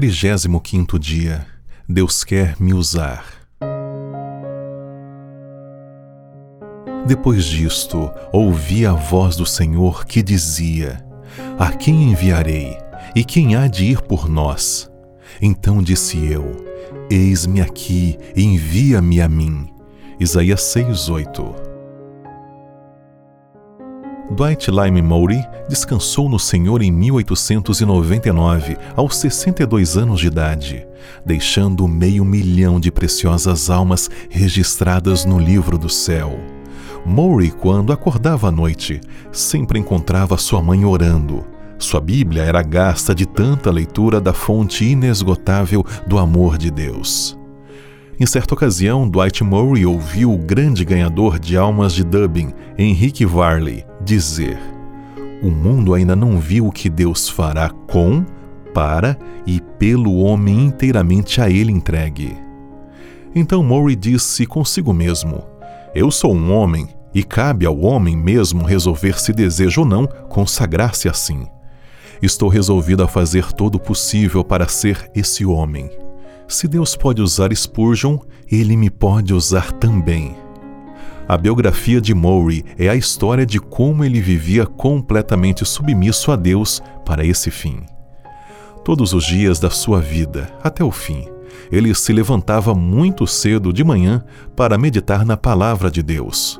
35 dia. Deus quer me usar. Depois disto, ouvi a voz do Senhor que dizia: A quem enviarei? E quem há de ir por nós? Então disse eu: Eis-me aqui, envia-me a mim. Isaías 6:8 Dwight Lyme Moody descansou no Senhor em 1899, aos 62 anos de idade, deixando meio milhão de preciosas almas registradas no livro do céu. Maury, quando acordava à noite, sempre encontrava sua mãe orando. Sua Bíblia era gasta de tanta leitura da fonte inesgotável do amor de Deus. Em certa ocasião, Dwight Murray ouviu o grande ganhador de almas de Dublin, Henrique Varley, dizer: O mundo ainda não viu o que Deus fará com, para e pelo homem inteiramente a ele entregue. Então Murray disse consigo mesmo: Eu sou um homem e cabe ao homem mesmo resolver se deseja ou não consagrar-se assim. Estou resolvido a fazer todo o possível para ser esse homem. Se Deus pode usar Spurgeon, ele me pode usar também. A biografia de Maury é a história de como ele vivia completamente submisso a Deus para esse fim. Todos os dias da sua vida, até o fim, ele se levantava muito cedo de manhã para meditar na palavra de Deus.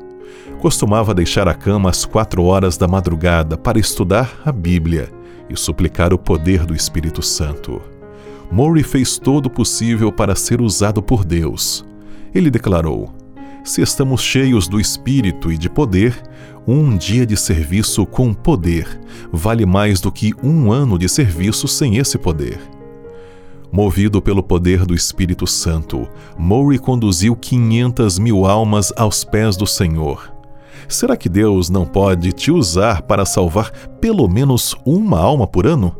Costumava deixar a cama às quatro horas da madrugada para estudar a Bíblia e suplicar o poder do Espírito Santo. Maury fez todo o possível para ser usado por Deus. Ele declarou: Se estamos cheios do Espírito e de poder, um dia de serviço com poder vale mais do que um ano de serviço sem esse poder. Movido pelo poder do Espírito Santo, Maury conduziu 500 mil almas aos pés do Senhor. Será que Deus não pode te usar para salvar pelo menos uma alma por ano?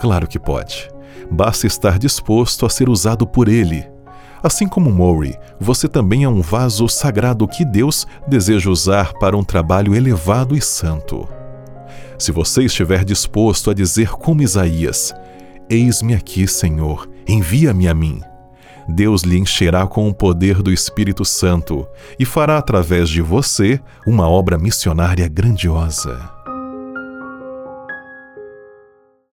Claro que pode basta estar disposto a ser usado por Ele. Assim como Maury, você também é um vaso sagrado que Deus deseja usar para um trabalho elevado e santo. Se você estiver disposto a dizer como Isaías: Eis-me aqui, Senhor, envia-me a mim. Deus lhe encherá com o poder do Espírito Santo e fará através de você uma obra missionária grandiosa.